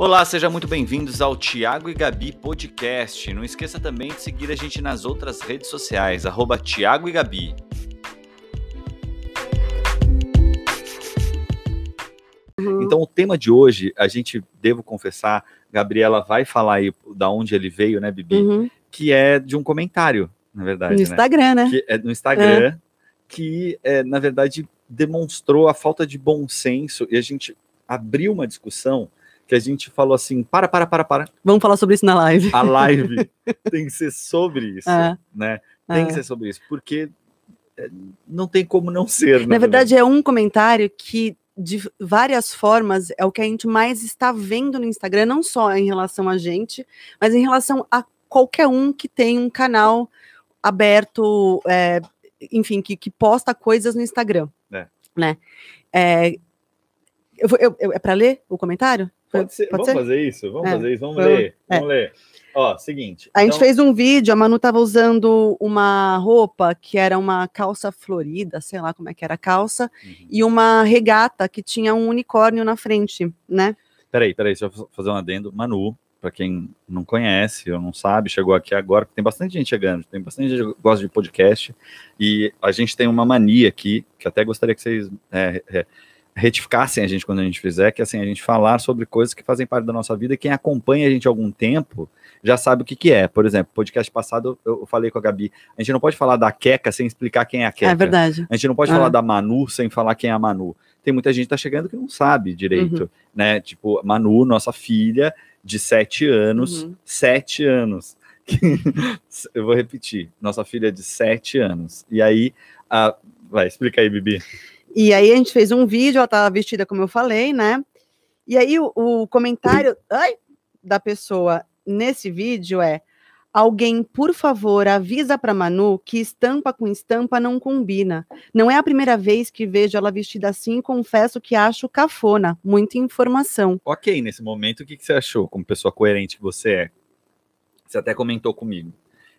Olá, sejam muito bem-vindos ao Tiago e Gabi Podcast. Não esqueça também de seguir a gente nas outras redes sociais, arroba Tiago e Gabi. Uhum. Então, o tema de hoje, a gente, devo confessar, Gabriela vai falar aí da onde ele veio, né, Bibi? Uhum. Que é de um comentário, na verdade. No né? Instagram, né? que é no Instagram, que é, na verdade demonstrou a falta de bom senso e a gente abriu uma discussão que a gente falou assim: para, para, para, para. Vamos falar sobre isso na live. A live tem que ser sobre isso, É, né? Tem é. que ser sobre isso, porque é, não tem como não ser. Na verdade, é um comentário que, de várias formas, é o que a gente mais está vendo no Instagram, não só em relação a gente, mas em relação a qualquer um que tem um canal aberto, é, enfim, que, que posta coisas no Instagram. É. Né? É, eu eu- eu- é para ler o comentário? Pode ser, Pode vamos ser? fazer isso? Vamos É. fazer isso, vamos ler. Vamos ler. Ó, seguinte. A gente então- fez um vídeo, a Manu estava usando uma roupa que era uma calça florida, sei lá como é que era a calça, Uhum. e uma regata que tinha um unicórnio na frente, né? Peraí, peraí, deixa eu fazer um adendo. Manu, para quem não conhece ou não sabe, chegou aqui agora, porque tem bastante gente chegando, tem bastante gente que gosta de podcast, e a gente tem uma mania aqui, que até gostaria que vocês é, é, retificassem a gente quando a gente fizer, que é assim, a gente falar sobre coisas que fazem parte da nossa vida, e quem acompanha a gente há algum tempo já sabe o que, que é. Por exemplo, podcast passado eu, eu falei com a Gabi, a gente não pode falar da Queca sem explicar quem é a Queca. É verdade. A gente não pode Ah. falar da Manu sem falar quem é a Manu. Tem muita gente que tá chegando que não sabe direito, Uhum. né? Tipo, Manu, nossa filha de sete anos, Uhum. sete anos. Eu vou repetir, nossa filha de sete anos. E aí, a... vai, explica aí, Bibi. E aí a gente fez um vídeo, ela estava vestida como eu falei, né? E aí o, o comentário ai, da pessoa nesse vídeo é: alguém, por favor, avisa para Manu que estampa com estampa não combina. Não é a primeira vez que vejo ela vestida assim, confesso que acho cafona. Muita informação. Ok, nesse momento, o que, que você achou, como pessoa coerente que você é? Você até comentou comigo.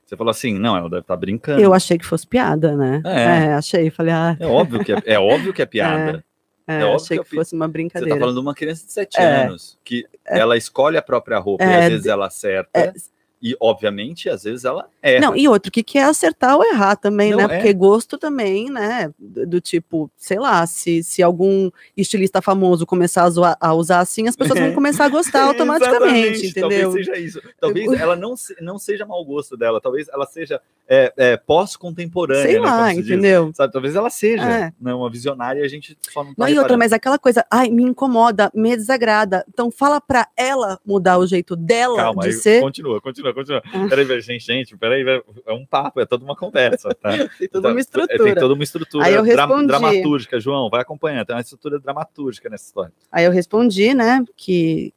Você falou assim, não, ela deve estar brincando. Eu achei que fosse piada, né? É. achei. Falei, ah, É óbvio que é, é óbvio que é piada. é, é óbvio achei que que, eu fosse uma Você brincadeira. tá falando de uma criança de sete É. anos, que ela escolhe a própria roupa e É, às vezes ela acerta. É, E, obviamente, às vezes ela erra. Não, e outro, o que, que é acertar ou errar também, Não, né? é. Porque gosto também, né? Do, do tipo, sei lá, se, se algum estilista famoso começar a, zoar- a usar assim, as pessoas vão começar a gostar automaticamente, entendeu? Talvez seja isso. Talvez ela não, se- não seja mau gosto dela, talvez ela seja é, é, pós-contemporânea. Sei né, lá, diz. entendeu? Sabe, talvez ela seja É. né, uma visionária e a gente só não tá Não, e outra, mas aquela coisa, ai, me incomoda, me desagrada. Então fala pra ela mudar o jeito dela Calma, de aí, ser. continua, continua, continua. Ah. Peraí, gente, gente, peraí, é um papo, é toda uma conversa, tá? Tem toda uma Tá, é, estrutura. Tem toda uma estrutura Aí eu respondi. dramatúrgica, João, vai acompanhando, tem uma estrutura dramatúrgica nessa história. Aí eu respondi, né? Que.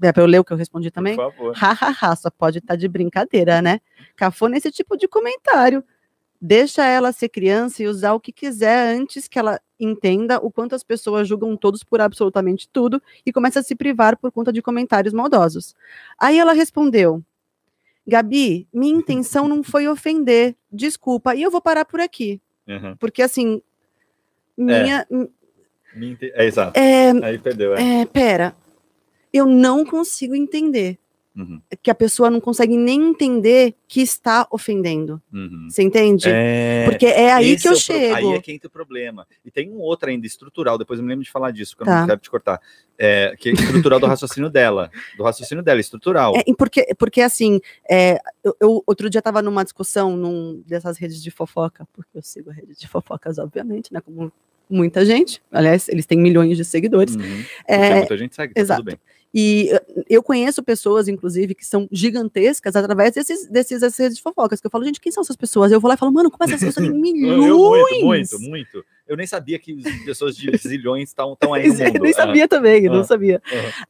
É pra eu ler o que eu respondi também? Por favor. Hahaha, só pode estar de brincadeira, né? Cafona esse tipo de comentário. Deixa ela ser criança e usar o que quiser antes que ela entenda o quanto as pessoas julgam todos por absolutamente tudo e começa a se privar por conta de comentários maldosos. Aí ela respondeu: Gabi, minha intenção não foi ofender, desculpa, e eu vou parar por aqui, Uhum. porque assim, minha. Me ente- É, exato. É, Aí perdeu, é. é, pera, eu não consigo entender. Uhum, que a pessoa não consegue nem entender que está ofendendo. uhum. Você entende? É, Porque é aí esse que é eu pro- chego. Aí é que entra o problema. E tem um outro ainda estrutural, depois eu me lembro de falar disso, que eu Tá. não quero te cortar. É, que é estrutural do raciocínio dela. Do raciocínio dela, estrutural. É, porque, porque assim, é, eu, eu outro dia estava numa discussão num dessas redes de fofoca, porque eu sigo a rede de fofocas, obviamente, né? Como muita gente. Aliás, eles têm milhões de seguidores. Uhum. É, muita gente segue, tá exato. tudo bem. E uh, eu conheço pessoas, inclusive, que são gigantescas através desses, desses redes de fofocas. Que eu falo, gente, quem são essas pessoas? Eu vou lá e falo, mano, como essas pessoas têm Eu- milhões? eu muito, muito, muito. Eu nem sabia que pessoas de zilhões estão aí no mundo. Eu nem Ah, sabia também, eu Ah. não sabia.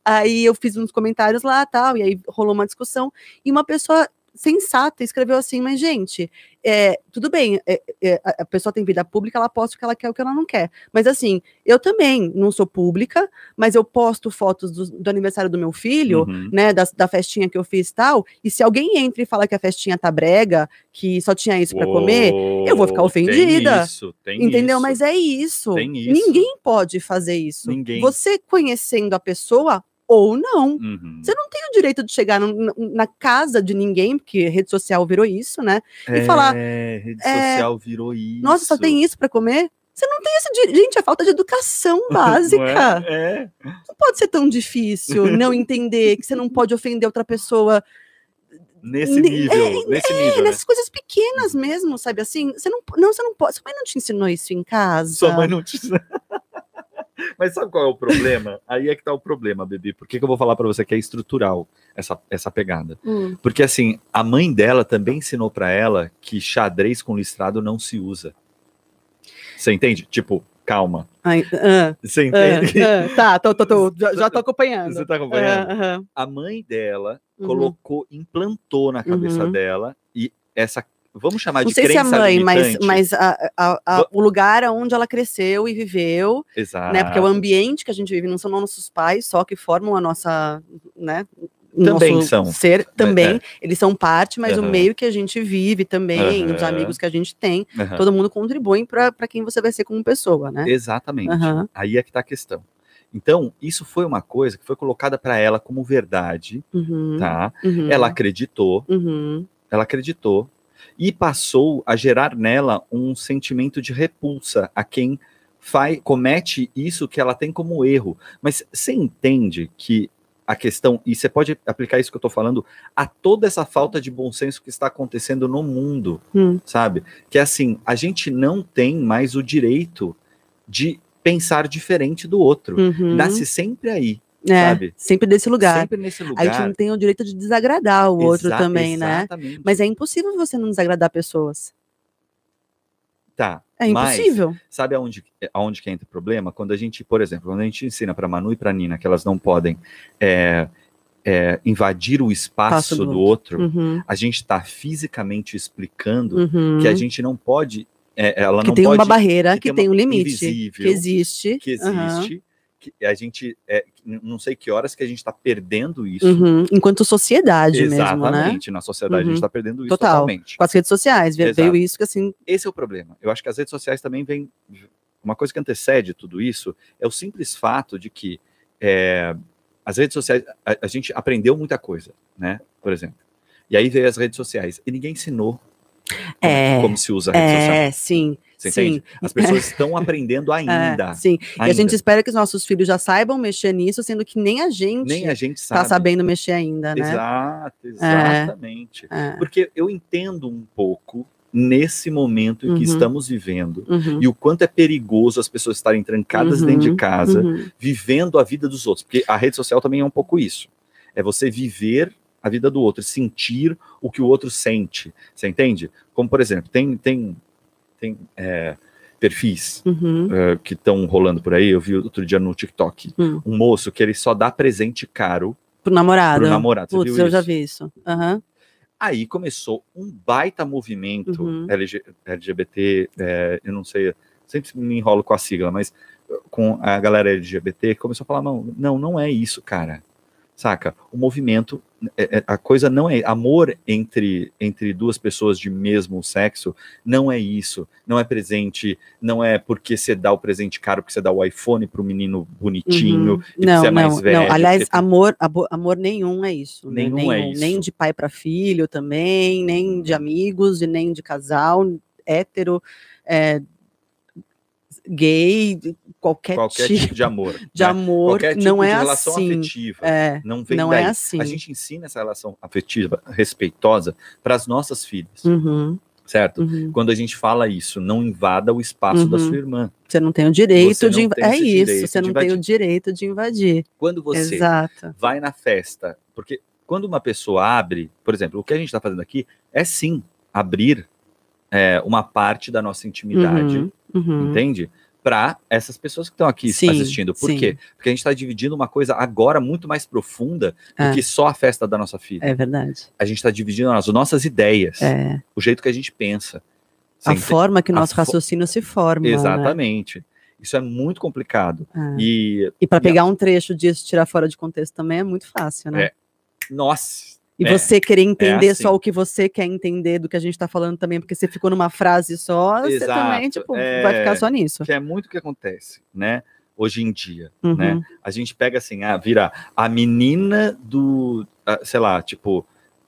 Aí eu fiz uns comentários lá, tal, e aí rolou uma discussão, e uma pessoa sensata escreveu assim, mas gente, é, tudo bem, é, é, a pessoa tem vida pública, ela posta o que ela quer, o que ela não quer. Mas assim, eu também não sou pública, mas eu posto fotos do, do aniversário do meu filho, Uhum. né, da, da festinha que eu fiz e tal, e se alguém entra e fala que a festinha tá brega, que só tinha isso para comer, eu vou ficar ofendida. Tem isso, tem entendeu? isso. Mas é isso. Isso. Ninguém pode fazer isso. Ninguém. Você conhecendo a pessoa ou não. Uhum. Você não tem o direito de chegar na- na casa de ninguém, porque rede social virou isso, né? e falar, É, rede é, social virou isso. Nossa, só tem isso pra comer? Você não tem esse direito. Gente, é falta de educação Não básica. É, é. Não pode ser tão difícil não entender que você não pode ofender outra pessoa Nesse Ne- nível, nesse É, nível, né? nessas coisas pequenas mesmo, sabe assim? Você não, não, você não pode. Sua mãe não te ensinou isso em casa. Sua mãe não te. Mas sabe qual é o problema? Aí é que tá o problema, Bebi. Por que, que eu vou falar pra você que é estrutural essa, essa pegada? Hum. Porque assim, a mãe dela também ensinou pra ela que xadrez com listrado não se usa. Você entende? Tipo, calma. Ai, ah, Você entende? ah, ah, tá, tô, tô, tô, já, já tô acompanhando. Você tá acompanhando? Aham. A mãe dela Uhum. colocou, implantou na cabeça Uhum. dela e essa, vamos chamar Não de sei se é a crença mãe, mas, limitante. mas a- a- a- Va- o lugar onde ela cresceu e viveu, Exato. né? Porque o ambiente que a gente vive não são nossos pais só que formam a nossa, né? o Também são. Ser também, é. eles são parte, mas o Aham. meio que a gente vive também, os Aham. amigos que a gente tem, Aham. todo mundo contribui para quem você vai ser como pessoa, né? Exatamente. Aí é que tá a questão. Então, isso foi uma coisa que foi colocada para ela como verdade, Uhum, tá? uhum, Ela acreditou, uhum, ela acreditou e passou a gerar nela um sentimento de repulsa a quem faz, comete isso que ela tem como erro. Mas você entende que a questão, e você pode aplicar isso que eu tô falando a toda essa falta de bom senso que está acontecendo no mundo, Hum. sabe? Que é assim, a gente não tem mais o direito de pensar diferente do outro. uhum. Nasce sempre aí, É, sabe? sempre desse lugar. Sempre nesse A lugar. gente não tem o direito de desagradar o outro Exa- também, né? Exatamente. Mas é impossível você não desagradar pessoas. Tá. É mas impossível. Sabe aonde, aonde que entra o problema? Quando a gente, por exemplo, quando a gente ensina para Manu e para Nina que elas não podem é, é, invadir o espaço do do outro, Uhum, a gente está fisicamente explicando uhum. que a gente não pode. é, ela Que não tem pode uma barreira, que que, tem uma um limite, que existe. que existe. Que a gente é, não sei que horas que a gente está perdendo isso. uhum. Enquanto sociedade mesmo, né? Exatamente, na sociedade a gente Uhum. está perdendo isso Total. totalmente. Com as redes sociais, ve- Exato. veio isso que assim. Esse é o problema. Eu acho que as redes sociais também vêm. Uma coisa que antecede tudo isso é o simples fato de que é, as redes sociais. A, a gente aprendeu muita coisa, né? Por exemplo. E aí veio as redes sociais. E ninguém ensinou É, como se usa a rede social. É, sim. Você sim. entende? As pessoas estão aprendendo É, ainda. sim. E a ainda. gente espera que os nossos filhos já saibam mexer nisso, sendo que nem a gente, Nem a gente sabe. tá sabendo mexer ainda, né? Exato, exatamente. É. Porque eu entendo um pouco nesse momento em que Uhum. estamos vivendo Uhum, e o quanto é perigoso as pessoas estarem trancadas Uhum, dentro de casa, uhum. vivendo a vida dos outros. Porque a rede social também é um pouco isso. É você viver a vida do outro, sentir o que o outro sente. Você entende? Como, por exemplo, tem, tem, tem é, perfis Uhum. é, que estão rolando por aí. Eu vi outro dia no TikTok Hum. um moço que ele só dá presente caro Pro namorado. pro namorado. Você Putz, eu já vi isso. Aham. Aí começou um baita movimento Uhum. LG LGBT, é, eu não sei, sempre me enrolo com a sigla, mas com a galera LGBT que começou a falar, não, não, não é isso, cara. Saca? O movimento, é- é- a coisa não é amor entre entre duas pessoas de mesmo sexo, não é isso. Não é presente, não é porque você dá o presente caro, porque você dá o iPhone pro menino bonitinho, Uhum. e porque Não, é mais não, velho. não. Aliás, porque- amor, amor nenhum é isso. né? Nenhum é isso. Nem de pai para filho também, nem de amigos e nem de casal, hétero, é, gay, qualquer, qualquer tipo tipo de amor. de né? amor, qualquer tipo não de é relação assim. afetiva. É, Não vem não daí. é assim. A gente ensina essa relação afetiva, respeitosa, para as nossas filhas, Uhum, certo? uhum. Quando a gente fala isso, não invada o espaço da Uhum. sua irmã. Você não tem o direito de não inv- tem É isso, você não tem o invadir. direito de invadir. Quando você Exato. vai na festa, porque quando uma pessoa abre, por exemplo, o que a gente está fazendo aqui é sim abrir é, uma parte da nossa intimidade, Uhum, uhum. entende? Para essas pessoas que estão aqui Sim, assistindo. Por sim. quê? Porque a gente está dividindo uma coisa agora muito mais profunda do É. que só a festa da nossa filha. É verdade. A gente está dividindo as nossas ideias, É. o jeito que a gente pensa. A forma que o nosso raciocínio se forma. né? Exatamente. Isso é muito complicado. É. E, E para E a- pegar um trecho disso e tirar fora de contexto também é muito fácil, né? É, nossa, E é, você querer entender assim. só o que você quer entender do que a gente tá falando também, porque você ficou numa frase só, você Exato, também, tipo, é. vai ficar só nisso. que é muito o que acontece, né? hoje em dia, Uhum. né? A gente pega assim, ah, vira a menina do, ah, sei lá, tipo,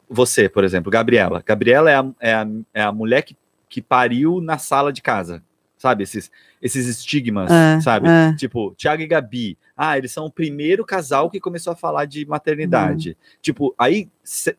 você, por exemplo, Gabriela. Gabriela é a, é a, é a mulher que, que pariu na sala de casa, sabe? Esses, esses estigmas, É, sabe? é. Tipo, Thiago e Gabi. Ah, eles são o primeiro casal que começou a falar de maternidade. Tipo, aí, cê-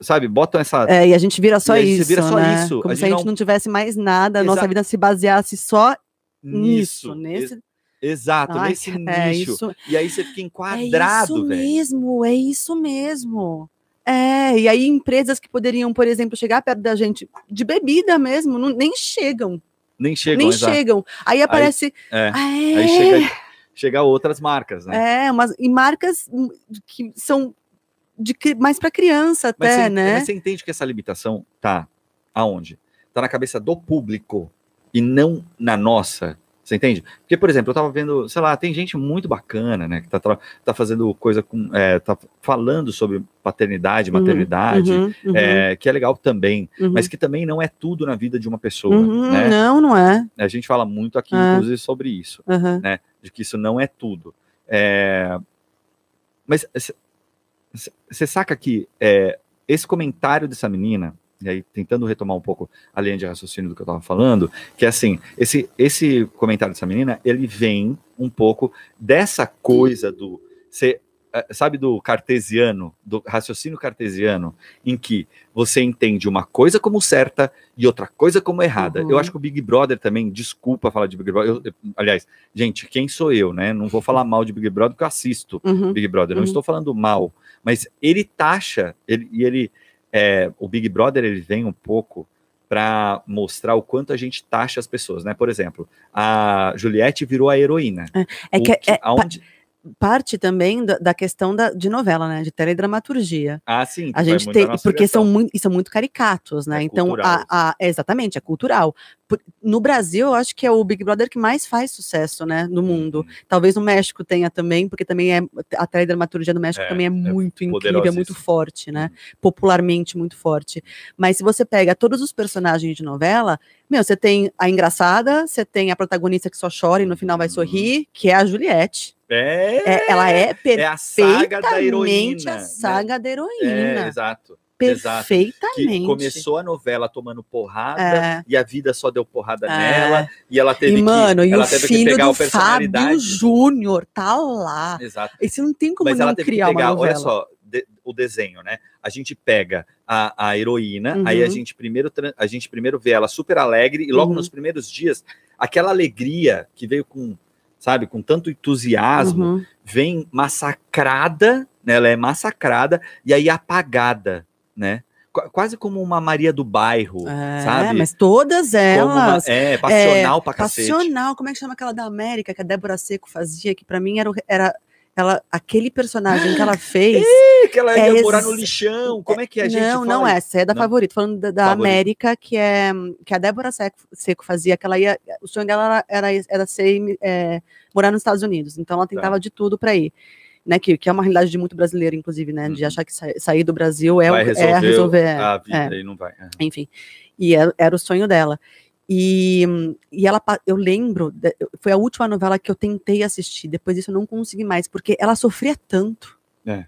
sabe, botam essa. É, e a gente vira só isso, vira só né? isso. Como A se a gente não- não tivesse mais nada, a nossa vida se baseasse só nisso, nisso. nesse... Ex- Exato, Ai, nesse é nicho. isso, E aí você fica é enquadrado, isso velho. mesmo, é isso mesmo. É, e aí empresas que poderiam, por exemplo, chegar perto da gente de bebida mesmo, não- nem chegam, Nem chegam, nem exato. chegam. Aí aparece, É. ah, é, Aí chega, chega outras marcas, né? é, umas, e marcas hum, que são de, mais para criança Mas, até, você, né? mas você entende que essa limitação tá aonde? Tá na cabeça do público e não na nossa. Você entende? Porque, por exemplo, eu tava vendo, sei lá, tem gente muito bacana, né? Que tá, tá fazendo coisa com. é, tá falando sobre paternidade, Uhum, maternidade, uhum, uhum, é, que é legal também, uhum. mas que também não é tudo na vida de uma pessoa, Uhum, né? Não, não é. A gente fala muito aqui, É. inclusive, sobre isso. Uhum. de que isso não é tudo. É, Mas você saca que é, esse comentário dessa menina, e aí tentando retomar um pouco a linha de raciocínio do que eu estava falando, que é assim, esse, esse comentário dessa menina, ele vem um pouco dessa coisa do. Eh, sabe do cartesiano, do raciocínio cartesiano, em que você entende uma coisa como certa e outra coisa como errada. Uhum. Eu acho que o Big Brother também, desculpa falar de Big Brother, eu- eu- aliás, gente, quem sou eu, né? Não vou falar mal de Big Brother porque eu assisto Uhum. Big Brother, não Uhum. estou falando mal, mas ele taxa, ele, e ele, é, o Big Brother, ele vem um pouco para mostrar o quanto a gente taxa as pessoas, né? Por exemplo, a Juliette virou a heroína. É O que é, aonde- parte também da, da questão da, de novela, né? De teledramaturgia. Ah, sim. A vai gente tem, porque são muito, são muito caricatos, né? É então, a, a- exatamente, é cultural. No Brasil, eu acho que é o Big Brother que mais faz sucesso, né? No mundo. Uhum. Talvez no México tenha também, porque também é a teledramaturgia do México É, também é, é muito incrível, é muito forte, né? Popularmente muito forte. Mas se você pega todos os personagens de novela, meu, você tem a engraçada, você tem a protagonista que só chora e no final vai Uhum. sorrir, que é a Juliette. É, É- ela é é a saga da heroína. perfeitamente a né? saga da É, heroína. exato. exato. Que Perfeitamente. começou a novela tomando porrada É. e a vida só deu porrada É. nela e ela teve E, mano, que, e ela o teve que filho pegar do o personalidade. Fábio Júnior tá lá. Exato. E você não tem como Mas não ela teve que criar pegar, uma novela. olha só, de- o desenho, né? A gente pega a, a heroína, Uhum. aí a gente primeiro a gente primeiro vê ela super alegre e logo Uhum. nos primeiros dias aquela alegria que veio com, sabe, com tanto entusiasmo, Uhum. vem massacrada, né? Ela é massacrada e aí apagada, né? Qu- Quase como uma Maria do bairro, É, sabe? mas todas Como uma- elas. é, passional pra cacete. Passional, como é que chama aquela da América que a Débora Seco fazia? Que pra mim era, era ela, aquele personagem que ela fez. Que ela É ia morar no lixão. Como é que a gente não, não isso? essa, é da Não? favorita, falando da, da. América, que é que a Débora Seco, Seco fazia, que ela ia, o sonho dela era, era, era ser, é, morar nos Estados Unidos, então Tá. ela tentava de tudo para ir, né, que, que é uma realidade de muito brasileiro, inclusive, né, de Uhum. achar que sa- sair do Brasil é, Vai é resolver, resolver, a é, vida e não vai. É. enfim, e era, era o sonho dela. E, e ela, eu lembro, de- foi a última novela que eu tentei assistir, depois disso eu não consegui mais, porque ela sofria tanto, É.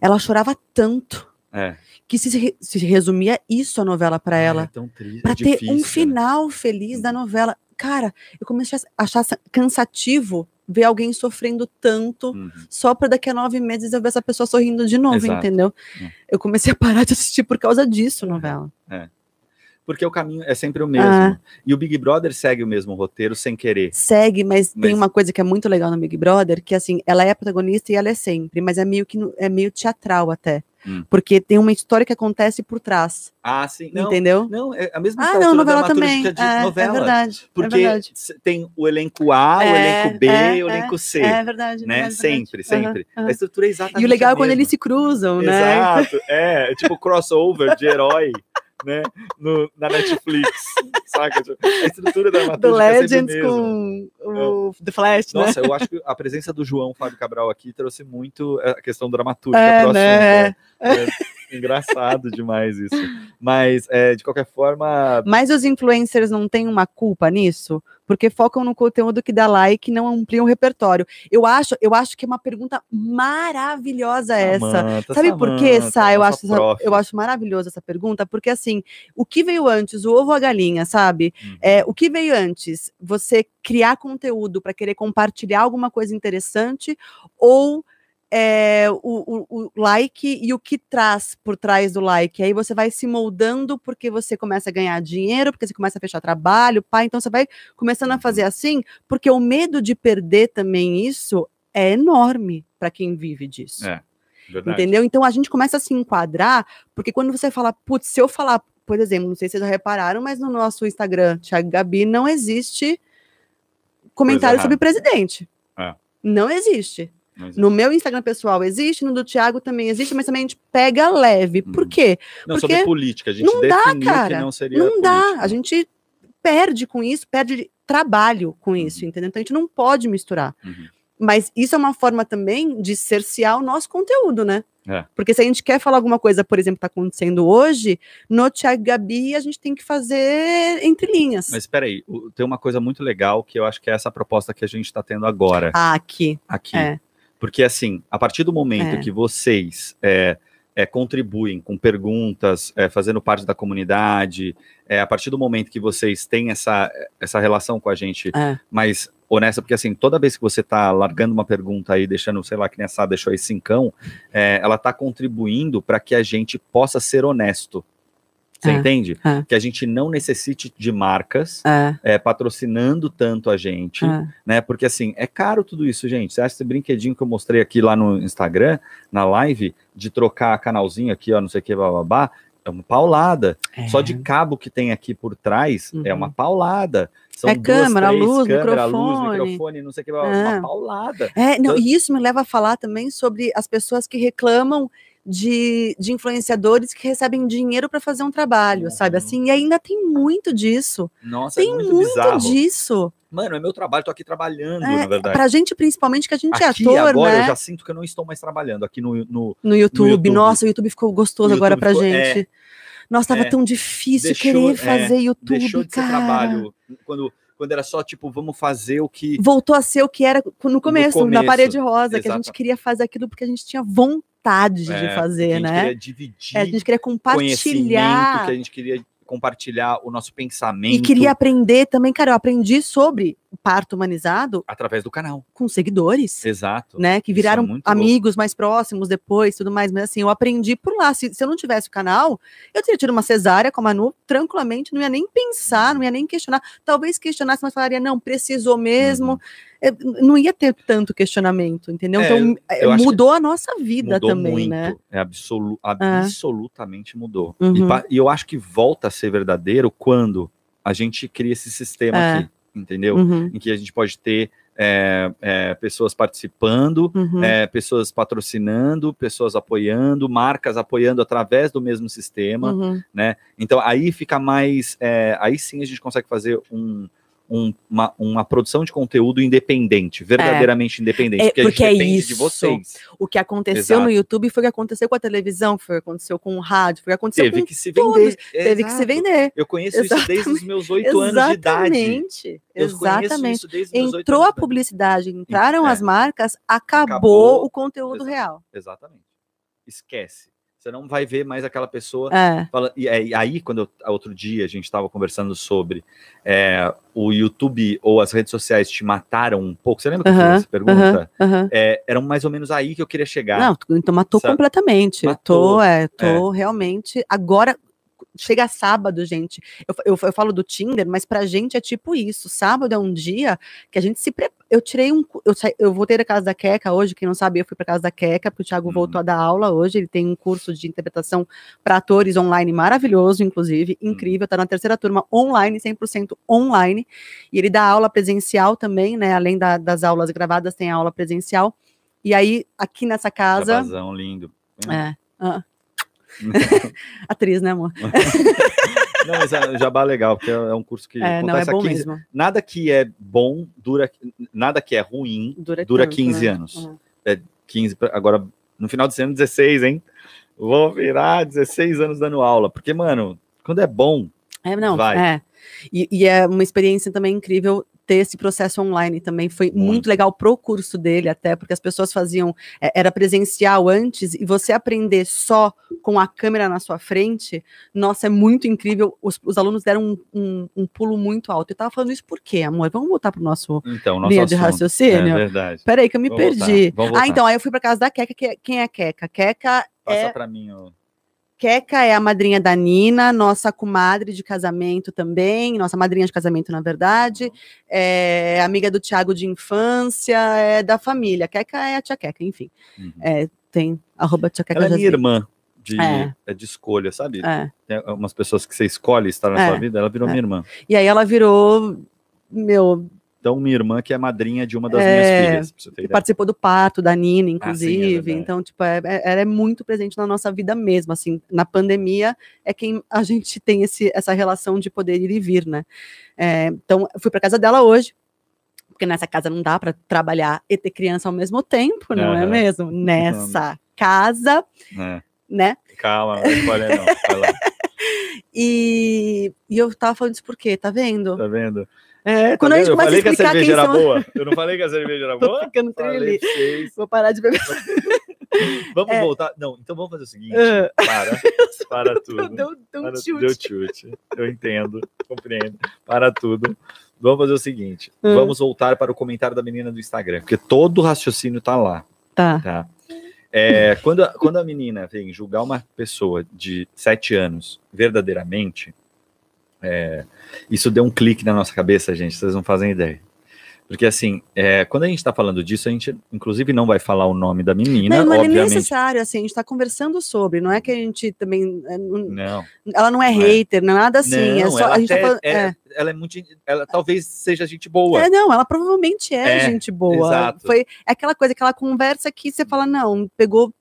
ela chorava tanto, É. que se, se resumia isso a novela para ela, É tão triste. para é ter difícil, um né? final feliz da novela. Cara, eu comecei a achar sa- cansativo ver alguém sofrendo tanto Uhum. só para daqui a nove meses eu ver essa pessoa sorrindo de novo, Exato. entendeu? É. Eu comecei a parar de assistir por causa disso, novela. Porque o caminho é sempre o mesmo. Ah. E o Big Brother segue o mesmo roteiro sem querer. Segue, mas, Mas- tem uma coisa que é muito legal no Big Brother, que assim, ela é a protagonista e ela é sempre, mas é meio que é meio teatral até. Hum. Porque tem uma história que acontece por trás, Ah, sim. Não, entendeu? não é a mesma Ah, estrutura não, novela também. É, é novela. verdade. Porque é verdade. tem o elenco A, o É, elenco B é, e o é, elenco C. É verdade. né? verdade, sempre, sempre. Aham, aham. A estrutura é exatamente E o legal é quando eles se cruzam, né? Exato, é, é tipo crossover de herói, né, no, na Netflix, saca? Tipo, A estrutura da The dramaturgia é sempre Legends mesma. com o The Flash, né? Nossa, eu acho que a presença do João Fábio Cabral aqui trouxe muito a questão dramatúrgica É, pro né? assunto. né? É engraçado demais isso. Mas, é, de qualquer forma, Mas os influencers não têm uma culpa nisso? porque focam no conteúdo que dá like e não ampliam o repertório. Eu acho, eu acho que é uma pergunta maravilhosa essa. Samantha, Sabe por quê, Sá? Eu acho, prof. eu acho maravilhosa essa pergunta, porque assim, o que veio antes, o ovo ou a galinha, sabe? Uhum. É, o que veio antes? Você criar conteúdo para querer compartilhar alguma coisa interessante ou é, o, o- o like e o que traz por trás do like? Aí você vai se moldando porque você começa a ganhar dinheiro, porque você começa a fechar trabalho, pá, então você vai começando a fazer assim, porque o medo de perder também isso é enorme para quem vive disso. É. Entendeu? Então a gente começa a se enquadrar, porque quando você fala, putz, se eu falar, por exemplo, não sei se vocês já repararam, mas no nosso Instagram, Thiago Gabi, não existe comentário sobre presidente. É. Não existe. No meu Instagram pessoal existe, no do Thiago também existe, mas também a gente pega leve. Por Uhum. quê? Não, porque sobre política, a gente não dá, cara. não seria Não dá. A gente perde com isso, perde trabalho com isso, Uhum. entendeu? Então a gente não pode misturar. Uhum. Mas isso é uma forma também de cercear o nosso conteúdo, né? É. Porque se a gente quer falar alguma coisa, por exemplo, que está acontecendo hoje, no Thiago Gabi a gente tem que fazer entre linhas. Mas espera aí, tem uma coisa muito legal que eu acho que é essa proposta que a gente está tendo agora Ah, aqui. aqui. É. Porque assim, a partir do momento É. que vocês é, é, contribuem com perguntas, é, fazendo parte da comunidade, é, a partir do momento que vocês têm essa, essa relação com a gente É. mais honesta, porque assim, toda vez que você está largando uma pergunta aí, deixando, sei lá, que nem a Sá deixou aí cincão, é, ela está contribuindo para que a gente possa ser honesto. Você É, entende? é. Que a gente não necessite de marcas É, é, patrocinando tanto a gente, é. né? Porque assim, é caro tudo isso, gente. Você acha esse brinquedinho que eu mostrei aqui lá no Instagram, na live, de trocar canalzinho aqui, ó, não sei o que, babá, é uma paulada. Só de cabo que tem aqui por trás é Uhum. uma paulada. São É câmera, luz, câmera, luz, microfone. microfone, não sei o que, É. uma paulada. É, não, Então- e isso me leva a falar também sobre as pessoas que reclamam de, de influenciadores que recebem dinheiro para fazer um trabalho, sabe? Uhum. Assim, e ainda tem muito disso. Nossa, tem é muito, muito bizarro. disso. Mano, é meu trabalho, tô aqui trabalhando, É, na verdade. Pra gente, principalmente, que a gente Aqui, é ator, agora, né? eu já sinto que eu não estou mais trabalhando aqui no, no No YouTube. YouTube. Nossa, o YouTube ficou gostoso O agora YouTube pra ficou- gente. Nossa, tava é. tão difícil Deixou- querer é, fazer YouTube, deixou de ser cara. trabalho. Quando, quando era só, tipo, vamos fazer o que. Voltou a ser o que era no começo, na começo, parede rosa, que a gente queria fazer aquilo porque a gente tinha vontade é, de fazer, a gente né? queria dividir É, a gente queria compartilhar. que a gente queria compartilhar o nosso E pensamento queria aprender também, cara, eu aprendi sobre parto humanizado através do canal. com seguidores. Exato. Né, que é viraram muito amigos mais próximos depois, tudo mais, mas assim, eu aprendi por lá. Se, se eu não tivesse o canal, eu teria tido uma cesárea com a Manu tranquilamente, não ia nem pensar, não ia nem questionar. Talvez questionasse, mas falaria, não, precisou mesmo. Uhum. É, não ia ter tanto questionamento, entendeu? É, então, é, eu acho que mudou a nossa vida também, muito. né? É absolu absolutamente mudou. Uhum. E, e eu acho que volta a ser verdadeiro quando a gente cria esse sistema É. aqui, entendeu? Uhum, Em que a gente pode ter é, é, pessoas participando, uhum. é, pessoas patrocinando, pessoas apoiando, marcas apoiando através do mesmo sistema. uhum. Então aí fica mais. é, aí sim a gente consegue fazer um- um- uma, uma produção de conteúdo independente, verdadeiramente independente. É, porque a gente porque é depende de isso. vocês. O que aconteceu Exato. no YouTube foi o que aconteceu com a televisão, foi o que aconteceu com o rádio, foi o que aconteceu Teve com que se todos, vender. teve que se vender. Eu conheço isso desde os meus oito anos de idade. Exatamente. Eu Exatamente. isso Entrou a de idade. publicidade, entraram É. as marcas, acabou, Acabou. o conteúdo Exato. real. Exatamente. Esquece. Você não vai ver mais aquela pessoa É. Fala- e, é, aí, quando eu, outro dia a gente estava conversando sobre é, o YouTube ou as redes sociais te mataram um pouco, você lembra que eu fiz essa pergunta? Aham. É, era mais ou menos aí que eu queria chegar. Não, então matou Sabe? completamente. Matou, Tô, é, tô realmente. Agora, chega sábado, gente. Eu, eu, eu falo do Tinder, mas pra gente é tipo isso. Sábado é um dia que a gente se prepara. Eu tirei um. Eu, eu voltei da casa da Queca hoje, quem não sabe, eu fui pra casa da Queca, porque o Thiago Uhum. voltou a dar aula hoje. Ele tem um curso de interpretação para atores online maravilhoso, inclusive, Uhum. incrível. Tá na terceira turma online, 100% online. E ele dá aula presencial também, né? Além da- das aulas gravadas, tem aula presencial. E aí, aqui nessa casa. Jabazão lindo. É. ah. Atriz, né, amor? Não, mas é jabá legal, porque é um curso que É, não, é acontece há bom 15 mesmo. Nada que é bom dura, nada que é ruim Dura, dura tanto, 15 né? anos. 15, pra- agora no final de ano 16, hein? Vou virar 16 anos dando aula, porque mano, quando é bom, É, não, Vai. é. E, e é uma experiência também incrível ter esse processo online também. Foi muito, Muito. legal pro curso dele, até, porque as pessoas faziam. é, Era presencial antes, e você aprender só com a câmera na sua frente, nossa, é muito incrível. Os, os alunos deram um, um- um pulo muito alto. Eu tava falando isso por quê, amor? Vamos voltar pro nosso Então, nosso linha de raciocínio? É verdade. Peraí, que eu me voltar, perdi. ah, então, aí eu fui pra casa da Queca. que- Quem é Queca? Queca Passa é, pra mim o. Queca é a madrinha da Nina, nossa comadre de casamento também, nossa madrinha de casamento, na verdade. É amiga do Tiago de infância, é da família. Queca é a tia Queca, enfim. Uhum. É, tem arroba tia Queca Ela é minha irmã de, É. é de escolha, sabe? É. Tem umas pessoas que você escolhe estar na É. sua vida, ela virou É. minha irmã. E aí ela virou, meu, Então, minha irmã que é madrinha de uma das É, minhas filhas, pra você ter que ideia. participou do parto da Nina, Ah, sim, é inclusive. então, tipo, é, é- ela é muito presente na nossa vida mesmo. Assim, na pandemia é quem a gente tem esse, essa relação de poder ir e vir, né? É, então, eu fui para casa dela hoje. Porque nessa casa não dá para trabalhar e ter criança ao mesmo tempo, não é Aham. mesmo? Nessa casa, É. né? Calma, não escolhe não. Vai lá, E, e eu tava falando isso por quê? Tá vendo? tá vendo? É, Quando tá a gente começa a falei que a explicar cerveja era são- boa. Eu não falei que a cerveja era Tô boa? ficando Falei. Vou parar de beber. Vamos É. voltar. Não, então vamos fazer o seguinte. Ah. Para. Para tudo. Deu, deu um Para- tilt. Deu chute. Eu entendo, compreendo. Para tudo. Vamos fazer o seguinte. Hum. Vamos voltar para o comentário da menina do Instagram, porque todo o raciocínio tá lá, Tá. tá? É, quando, a, quando a menina vem julgar uma pessoa de sete anos verdadeiramente, é, isso deu um clique na nossa cabeça, gente, vocês não fazem ideia. Porque assim, é, quando a gente tá falando disso, a gente inclusive não vai falar o nome da menina, Não, não é obviamente. necessário, assim, a gente tá conversando sobre, não é que a gente também. é, não-. Ela não é Não é. hater, não é nada assim. é Não, só, ela a gente tá falando. é- É. ela é muito, ela talvez seja gente boa. É, não, ela provavelmente é, É, gente boa. exato. Foi é aquela coisa, aquela conversa que você fala, não, pegou.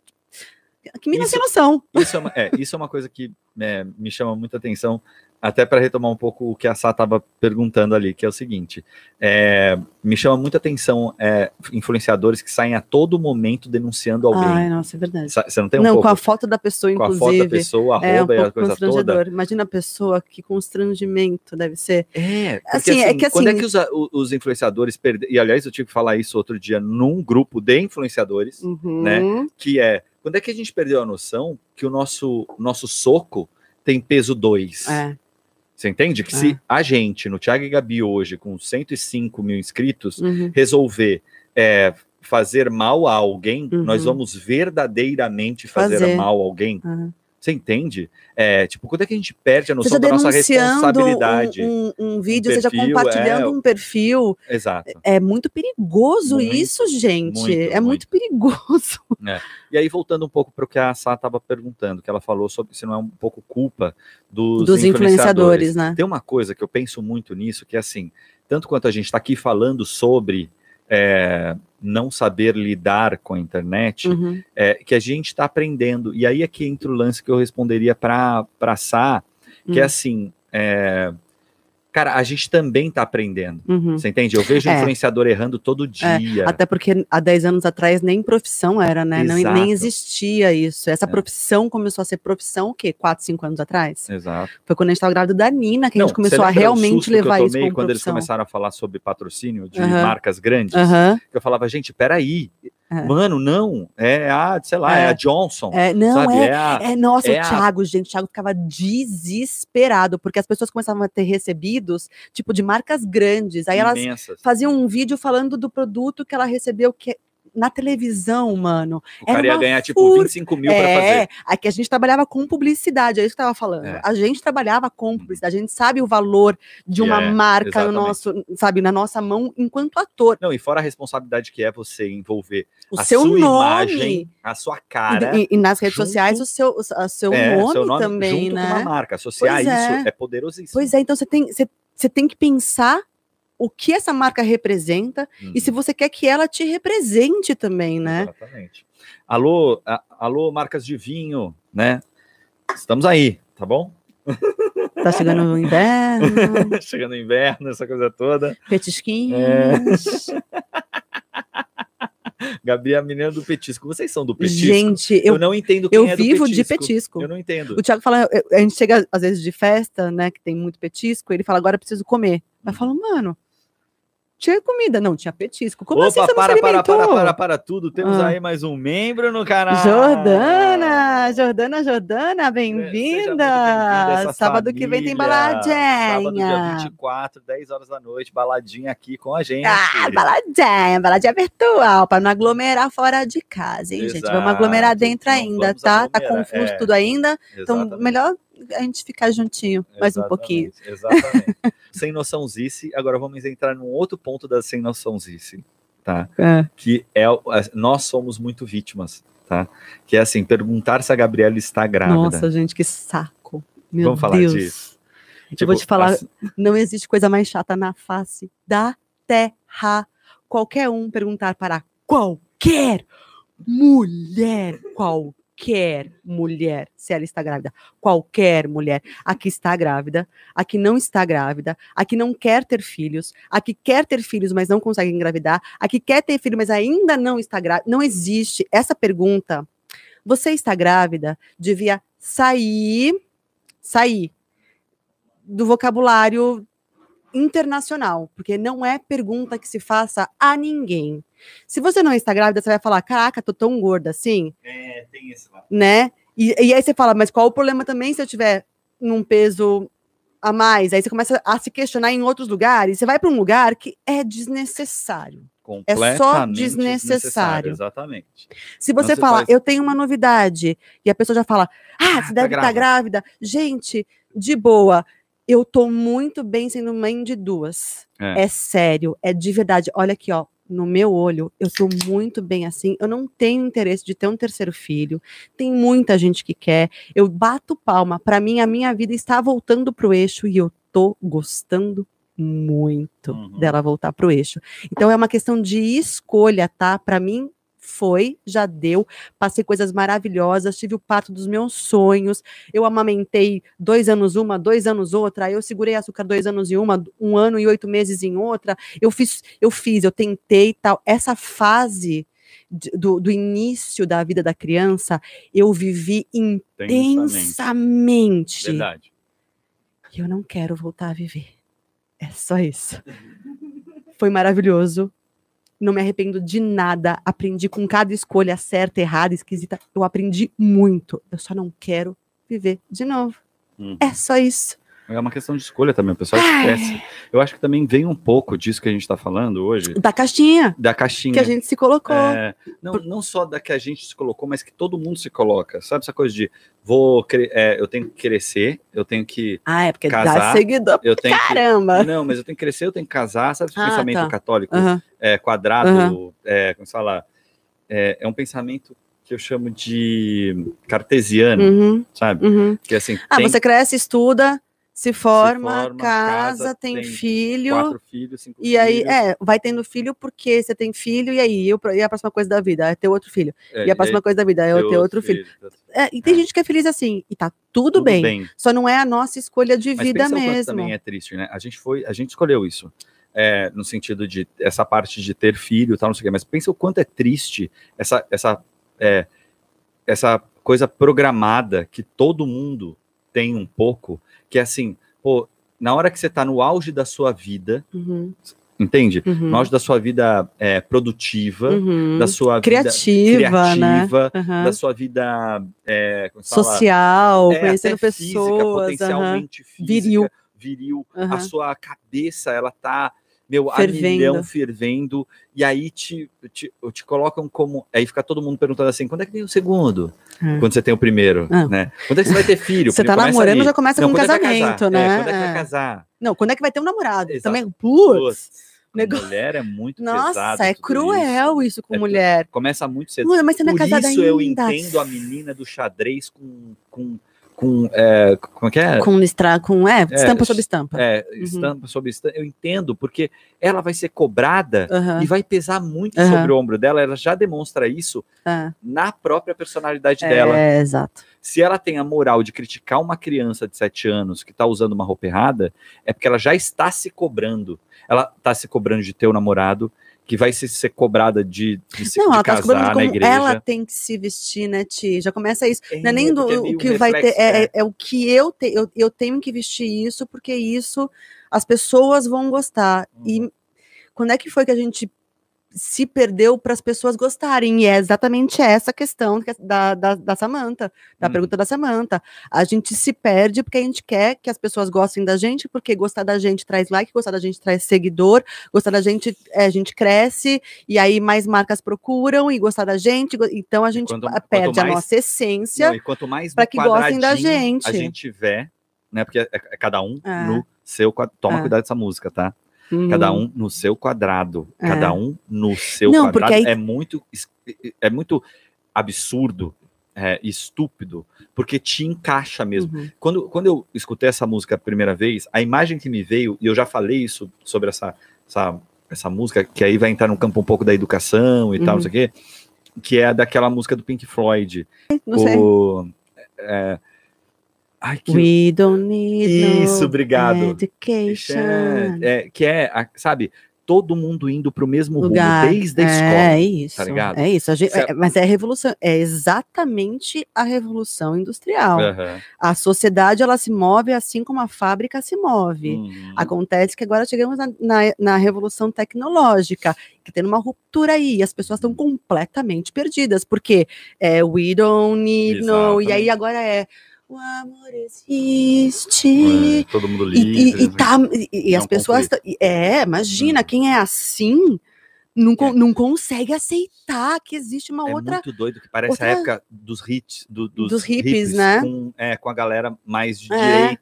Que mina sem noção. Isso é uma, é, isso é uma coisa que é, me chama muita atenção, até para retomar um pouco o que a Sá estava perguntando ali, que é o seguinte: é, me chama muita atenção é, influenciadores que saem a todo momento denunciando alguém. Ai, nossa, é verdade. Você não tem um não, pouco com a foto da pessoa, com a inclusive. foto da pessoa, é um arroba e a coisa constrangedor. toda? Imagina a pessoa, que constrangimento deve ser. É, porque Assim, assim, é que quando é assim- que os, os influenciadores perderam. E aliás, eu tive que falar isso outro dia num grupo de influenciadores, Uhum. Né? que é quando é que a gente perdeu a noção que o nosso, nosso soco tem peso 2? É. Você entende? Que se a gente, no Thiago e Gabi hoje, com 105 mil inscritos, Uhum. resolver é, fazer mal a alguém, Uhum. nós vamos verdadeiramente fazer, Fazer. mal a alguém. Uhum. Você entende? É, tipo, quando é que a gente perde a Seja noção da nossa responsabilidade? um, um, um vídeo, Um seja perfil, compartilhando é. um perfil. Exato. É muito perigoso Muito, isso, gente. muito, é muito, muito. perigoso. E aí, voltando um pouco para o que a Sá estava perguntando, que ela falou sobre se não é um pouco culpa dos, Dos influenciadores, né? Tem uma coisa que eu penso muito nisso, que é assim, tanto quanto a gente está aqui falando sobre é, não saber lidar com a internet, Uhum. é, que a gente está aprendendo. E aí é que entra o lance que eu responderia para a Sá, que é Hum. assim, é, cara, a gente também está aprendendo. Uhum. Você entende? Eu vejo É. influenciador errando todo dia. Até porque há 10 anos atrás nem profissão era, né? Não, nem existia isso. Essa É. profissão começou a ser profissão o quê? 4, 5 anos atrás? Exato. Foi quando a gente estava grávida da Nina que a gente Não, começou a realmente susto que eu levar isso tomei como quando eles profissão. começaram a falar sobre patrocínio de Aham. marcas grandes, que eu falava, gente, peraí, É. mano, não, é a, sei lá, é, É. a Johnson, É, não, sabe, é, é a... É, nossa, é o a- Thiago, gente, o Thiago ficava desesperado, porque as pessoas começavam a ter recebidos, tipo, de marcas grandes. Aí elas imensas. faziam um vídeo falando do produto que ela recebeu que na televisão, mano. O cara ia ganhar, tipo, fur- 25 mil pra É, fazer. aqui a gente trabalhava com publicidade, é isso que eu tava falando. É. A gente trabalhava com publicidade, a gente sabe o valor de uma É, marca no nosso, sabe, na nossa mão enquanto ator. Não, e fora a responsabilidade que é você envolver O a seu sua nome. imagem, a sua cara, e, e nas redes junto- sociais, o seu, o seu, é, nome, seu nome também, junto né? com uma marca. Associar isso é. é, poderosíssimo. Pois é, então você tem, você, você tem que pensar o que essa marca representa Uhum. e se você quer que ela te represente também, né? Exatamente. Alô, a- alô, marcas de vinho, né? Estamos aí, tá bom? Tá chegando o inverno, Chegando o inverno, essa coisa toda. petisquinhos. É. Gabi é a menina do petisco. Vocês são do petisco? Gente, eu, eu, não entendo quem eu é vivo petisco. de petisco. Eu não entendo. O Thiago fala, a gente chega às vezes de festa, né, que tem muito petisco, ele fala, agora eu preciso comer. Eu falo, mano, tinha comida, não, tinha petisco. Como Opa, assim você para, não se para, para, alimentou? para, para tudo. Temos Ah. aí mais um membro no canal. Jordana, Jordana, Jordana, bem-vinda. essa Sábado que vem tem família. Sábado, dia baladinha. 24, 10 horas da noite, baladinha aqui com a gente. Ah, baladinha, baladinha virtual, para não aglomerar fora de casa, hein, gente? Vamos Exato, aglomerar dentro não ainda, tá? Tá aglomerar, confuso é. tudo ainda, então Exatamente. melhor a gente ficar juntinho mais um pouquinho. Exatamente, Exatamente. sem noçãozice. Agora vamos entrar num outro ponto da sem noçãozice, tá? É. Que é nós somos muito vítimas, tá? Que é assim, perguntar se a Gabriela está grávida. Nossa, gente, que saco. Meu Vamos falar Deus. disso. Eu vou te falar, assim, não existe coisa mais chata na face da terra. Qualquer um perguntar para qualquer mulher, qualquer mulher, se ela está grávida, qualquer mulher, a que está grávida, a que não está grávida, a que não quer ter filhos, a que quer ter filhos, mas não consegue engravidar, a que quer ter filho, mas ainda não está grávida. Não existe essa pergunta. Você está grávida? Devia sair, sair do vocabulário internacional, porque não é pergunta que se faça a ninguém. Se você não está grávida, você vai falar: caraca, tô tão gorda assim, É, tem esse lá. né? E, e aí você fala: mas qual o problema também se eu tiver num peso a mais? Aí você começa a se questionar em outros lugares. Você vai para um lugar que é desnecessário. Completamente desnecessário. Exatamente. Se você você falar, faz- eu tenho uma novidade, e a pessoa já fala, ah, Ah, você tá deve estar grávida. Gente, de boa, eu tô muito bem sendo mãe de duas. É. É, sério, é de verdade. Olha aqui, ó, no meu olho, eu tô muito bem assim. Eu não tenho interesse de ter um terceiro filho. Tem muita gente que quer. Eu bato palma. Pra mim, a minha vida está voltando pro eixo e eu tô gostando muito Uhum. dela voltar pro eixo. Então é uma questão de escolha, tá? Pra mim foi, já deu. Passei coisas maravilhosas, tive o parto dos meus sonhos. Eu amamentei dois anos uma, dois anos outra. Eu segurei açúcar dois anos em uma, um ano e oito meses em outra. Eu fiz, eu fiz, eu tentei tal. Essa fase do, do início da vida da criança, eu vivi Intensamente. intensamente. Verdade. E eu não quero voltar a viver. É só isso. Foi maravilhoso. Não me arrependo de nada. Aprendi com cada escolha certa, errada, esquisita. Eu aprendi muito. Eu só não quero viver de novo. Uhum. É só isso. É uma questão de escolha também, o pessoal Ai. esquece. Eu acho que também vem um pouco disso que a gente está falando hoje, Da caixinha da caixinha. que a gente se colocou. É, não, não só da que a gente se colocou, mas que todo mundo se coloca. Sabe essa coisa de vou é, eu tenho que crescer, eu tenho que. Ah, é porque dá casar, seguidor. Eu tenho que. Caramba! Não, mas eu tenho que crescer, eu tenho que casar. Sabe esse Ah, pensamento tá. católico Aham. é, quadrado? Aham. É, como se fala? É, é um pensamento que eu chamo de cartesiano, Uhum, sabe? uhum. Que assim, Ah, tem você cresce, estuda, se forma, forma, casa, casa, tem, tem filho. quatro filhos, cinco E aí, filhos. é, vai tendo filho porque você tem filho, e aí, e e a próxima coisa da vida é ter outro filho. É, e a próxima coisa da vida é ter outro filho. É, e tem É. gente que é feliz assim, e tá tudo, bem, Só não é a nossa escolha de Mas vida mesmo. também é triste, né? A gente foi, a gente escolheu isso. é, no sentido de essa parte de ter filho e tal, não sei o quê, mas pensa o quanto é triste essa, essa, é, essa coisa programada que todo mundo tem um pouco, que é assim, pô, na hora que você tá no auge da sua vida, Uhum, entende? uhum, No auge da sua vida é, produtiva, uhum. da sua vida Criativa, né? criativa, Aham. da sua vida é, fala? Social, É, conhecendo física, pessoas. aham, potencialmente física, Viril. viril. A sua cabeça, ela tá, meu, a Fervendo. milhão fervendo, e aí te, te, te colocam como. Aí fica todo mundo perguntando assim: quando é que vem o segundo? É. Quando você tem o primeiro, Ah. né? Quando é que você vai ter filho? Você tá namorando, aí. já começa Não, com um é casamento, casar? né? É, quando é que vai É. casar? Não, quando é que vai ter um namorado? Exato. Também, putz, negócio- mulher é muito pesado. nossa, é tudo cruel isso, com É mulher. Começa muito cedo. Mano, mas você não é Por casada isso eu entendo a menina do xadrez com. com, com é, como é que é? Com, listra, com é, estampa sobre estampa. É, Uhum. estampa sobre estampa. Eu entendo, porque ela vai ser cobrada Aham, e vai pesar muito Aham. sobre o ombro dela. Ela já demonstra isso é. na própria personalidade dela. É, exato. Se ela tem a moral de criticar uma criança de 7 anos que está usando uma roupa errada, é porque ela já está se cobrando. Ela está se cobrando de ter o namorado, que vai se ser cobrada de, de, se, Não, de ela tá se cobrando casar de na como igreja. ela tem que se vestir, né, Ti? Já começa isso. Não é nem do porque o que vai ter, reflexo, é, né? é- é o que eu, te, eu, eu tenho que vestir isso, porque isso as pessoas vão gostar. Uhum. E quando é que foi que a gente se perdeu para as pessoas gostarem? E é exatamente essa questão que- da, da, da Samantha, da Hum. pergunta da Samantha. A gente se perde porque a gente quer que as pessoas gostem da gente, porque gostar da gente traz like, gostar da gente traz seguidor, gostar da gente, é, a gente cresce, e aí mais marcas procuram e gostar da gente. Então a gente quanto- pa- quanto perde a mais- nossa essência. Mais no que gostem da gente. a gente tiver, né? Porque é, é cada um É. no seu. Toma É. cuidado dessa música, tá? Cada Uhum. um no seu quadrado. É. Cada um no seu Não, quadrado. aí- É muito es- é muito absurdo, é, estúpido, porque te encaixa mesmo. Uhum. Quando, quando eu escutei essa música a primeira vez, a imagem que me veio, e eu já falei isso sobre essa, essa, essa música, que aí vai entrar no campo um pouco da educação e tal, Uhum. não sei o quê, que é daquela música do Pink Floyd. Não sei. o, é, ai, que, We don't need Isso, no obrigado. education. é, que é, sabe, todo mundo indo pro mesmo lugar. rumo, desde a escola. É isso. tá ligado? É isso. gente- é- mas é a revolução, é exatamente a revolução industrial. Aham. A sociedade ela se move assim como a fábrica se move. Uhum. Acontece que agora chegamos na, na- na revolução tecnológica, que tem uma ruptura aí, as pessoas estão completamente perdidas, porque é we don't need no, e aí agora é o amor existe. É, todo mundo E, e- livre. e tá, e, e É as pessoas. É, imagina, Hum. quem é assim não, É. não consegue aceitar que existe uma É outra. muito doido que parece outra- a época dos hits, do- dos, Dos hippies, né? Com, é, com a galera mais de É.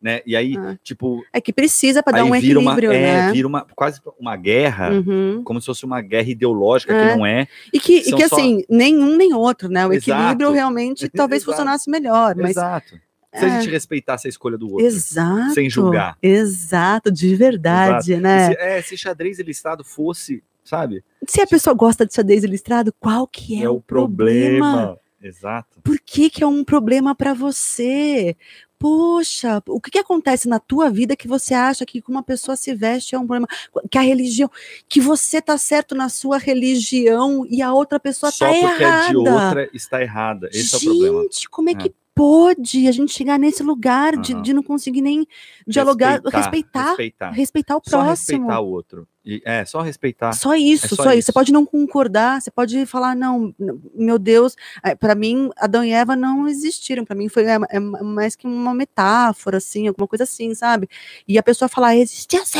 né? E aí, Ah. tipo, É que precisa para dar um vira uma, equilíbrio, é, né? vira uma quase uma guerra, Uhum. como se fosse uma guerra ideológica É. que não é. E que, e que só- assim, nenhum nem outro, né? O Exato. equilíbrio realmente talvez Exato. funcionasse melhor, mas. Exato. Se a é. gente respeitasse a escolha do outro. Exato. sem julgar. Exato, de verdade, né? Se, é, se xadrez ilustrado fosse, sabe? Se a pessoa gosta de xadrez ilustrado, qual que é, o problema? Exato. Por que, que é um problema para você? Poxa, o que, que acontece na tua vida que você acha que uma pessoa se veste é um problema? Que a religião, que você tá certo na sua religião e a outra pessoa Só tá porque errada. é de outra está errada. Esse é o Gente, problema. como é É. que pode a gente chegar nesse lugar de, Aham. de não conseguir nem dialogar, respeitar, Respeitar. respeitar o Só próximo? respeitar o outro. E, é, só respeitar. Só isso, É só só, isso. isso. Você pode não concordar, você pode falar, não, meu Deus, para mim, Adão e Eva não existiram, para mim foi é, é mais que uma metáfora, assim, alguma coisa assim, sabe? E a pessoa falar, existe assim!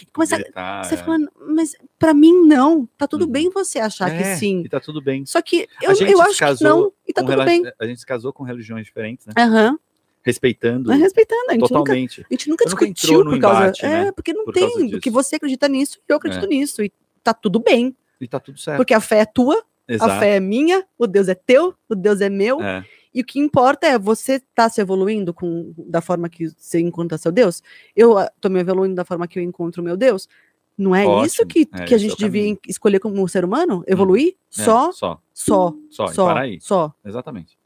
E começa, gritar, você é. fala, mas para mim não, tá tudo Uhum. bem você achar que É, sim. E tá tudo bem. Só que eu, eu acho que não, e tá tudo bem. A gente se casou com religiões diferentes, né? Aham, Respeitando mas respeitando, a gente nunca totalmente. A gente nunca Nunca discutiu por causa. embate, é, né, porque não por tem. Porque você acredita nisso e eu acredito É. nisso. E tá tudo bem. E tá tudo certo. Porque a fé é tua, Exato. a fé é minha, o Deus é teu, o Deus é meu. É. E o que importa é você tá se evoluindo com, da forma que você encontra seu Deus. Eu ah, tô me evoluindo da forma que eu encontro o meu Deus. Não é isso Ótimo. que, É, que a é gente devia caminho. escolher como ser humano? Evoluir? É, Só, Só. só, Só. só, só. Exatamente.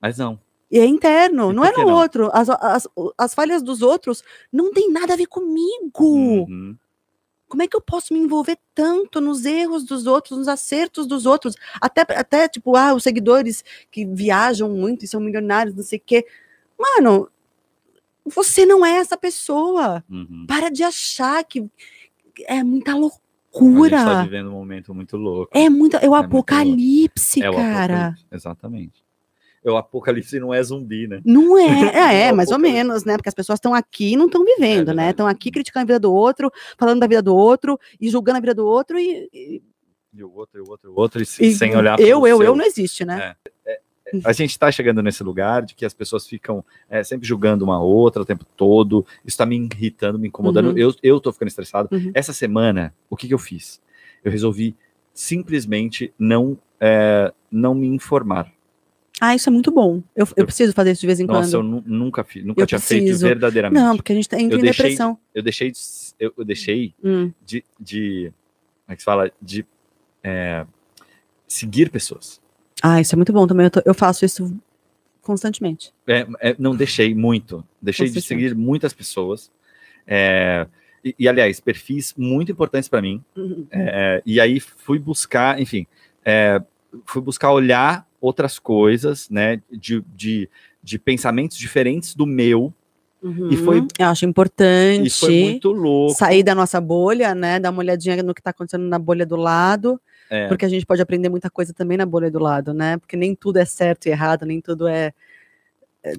Mas não. E é interno, não é no não? outro. As, as, as falhas dos outros não tem nada a ver comigo. Uhum. Como é que eu posso me envolver tanto nos erros dos outros, nos acertos dos outros? Até, até tipo, ah, os seguidores que viajam muito e são milionários, não sei o quê. Mano, você não é essa pessoa. Uhum. Para de achar que é muita A gente tá loucura. vivendo um momento muito louco. É muita. É o muito apocalipse, É o cara. apocalipse, Exatamente. É o apocalipse não é zumbi, né? Não é, é, É o mais ou menos, né? Porque as pessoas estão aqui e não estão vivendo, né? verdade. Estão aqui criticando a vida do outro, falando da vida do outro e julgando a vida do outro e, e- E o outro, e o outro, e o outro, e, e sem olhar eu, pro eu, seu. eu não existe, né? A gente está chegando nesse lugar de que as pessoas ficam é, sempre julgando uma outra o tempo todo. Isso está me irritando, me incomodando. Uhum. Eu, eu tô ficando estressado. Uhum. Essa semana, o que, que eu fiz? Eu resolvi simplesmente não, é, não me informar. Ah, isso é muito bom. Eu, eu Eu- preciso fazer isso de vez em Nossa, eu quando. nu- nunca fiz, nunca Eu tinha feito preciso. verdadeiramente. Não, porque a gente tá- entra Eu em deixei- depressão. Eu deixei, de, eu, eu deixei Hum. de, de, como é que se fala? De é, seguir pessoas. Ah, isso é muito bom também. Eu, tô- eu faço isso constantemente. É, é, não deixei muito. Deixei de seguir muitas pessoas. É, e, e, aliás, perfis muito importantes para mim. Uhum. É, e aí fui buscar, enfim, é, fui buscar olhar outras coisas, né, de, de, de pensamentos diferentes do meu, Uhum. E foi- Eu acho importante. E foi muito louco. sair da nossa bolha, né? Dar uma olhadinha no que está acontecendo na bolha do lado, É. porque a gente pode aprender muita coisa também na bolha do lado, né? Porque nem tudo é certo e errado, nem tudo é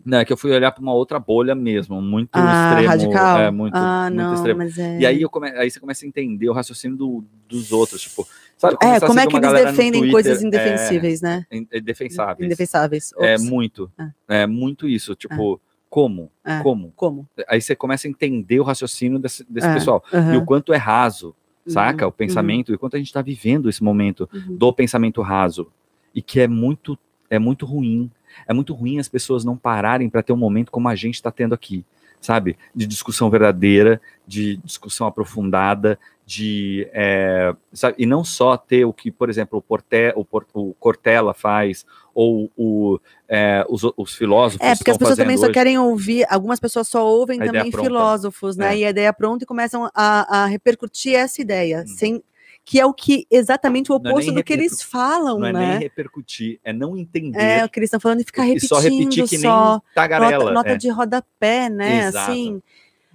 Não, é que eu fui olhar para uma outra bolha mesmo, muito ah, extremo. radical. É, muito, ah, muito não, extremo. mas é. E aí, eu come... aí você começa a entender o raciocínio do- dos outros, tipo, sabe? é, como é que eles defendem Twitter, coisas indefensíveis, né? É, in- é defensáveis. Indefensáveis. É Ops. muito. É muito isso. Tipo, como? É. Como? Como? Aí você começa a entender o raciocínio desse, desse É. pessoal. Aham. E o quanto é raso, saca? Uhum, O pensamento, e o quanto a gente está vivendo esse momento uhum. do pensamento raso. E que é muito, é muito ruim. É muito ruim as pessoas não pararem para ter um momento como a gente está tendo aqui, sabe? De discussão verdadeira, de discussão aprofundada, de. é, sabe? E não só ter o que, por exemplo, o, Porte, o, Por- o Cortella faz, ou o, é, os, os filósofos É, porque as pessoas também fazendo só hoje. querem ouvir, algumas pessoas só ouvem A também filósofos, né? É. E a ideia pronta e começam a, a repercutir essa ideia, Hum. sem que é o que exatamente o Não é oposto nem do que eles falam, Não é nem né? repercutir, é não entender É, o que eles estão falando e ficar e repetindo só repetir que só. nem tagarela. nota, nota é. de rodapé, né? Exato. Assim.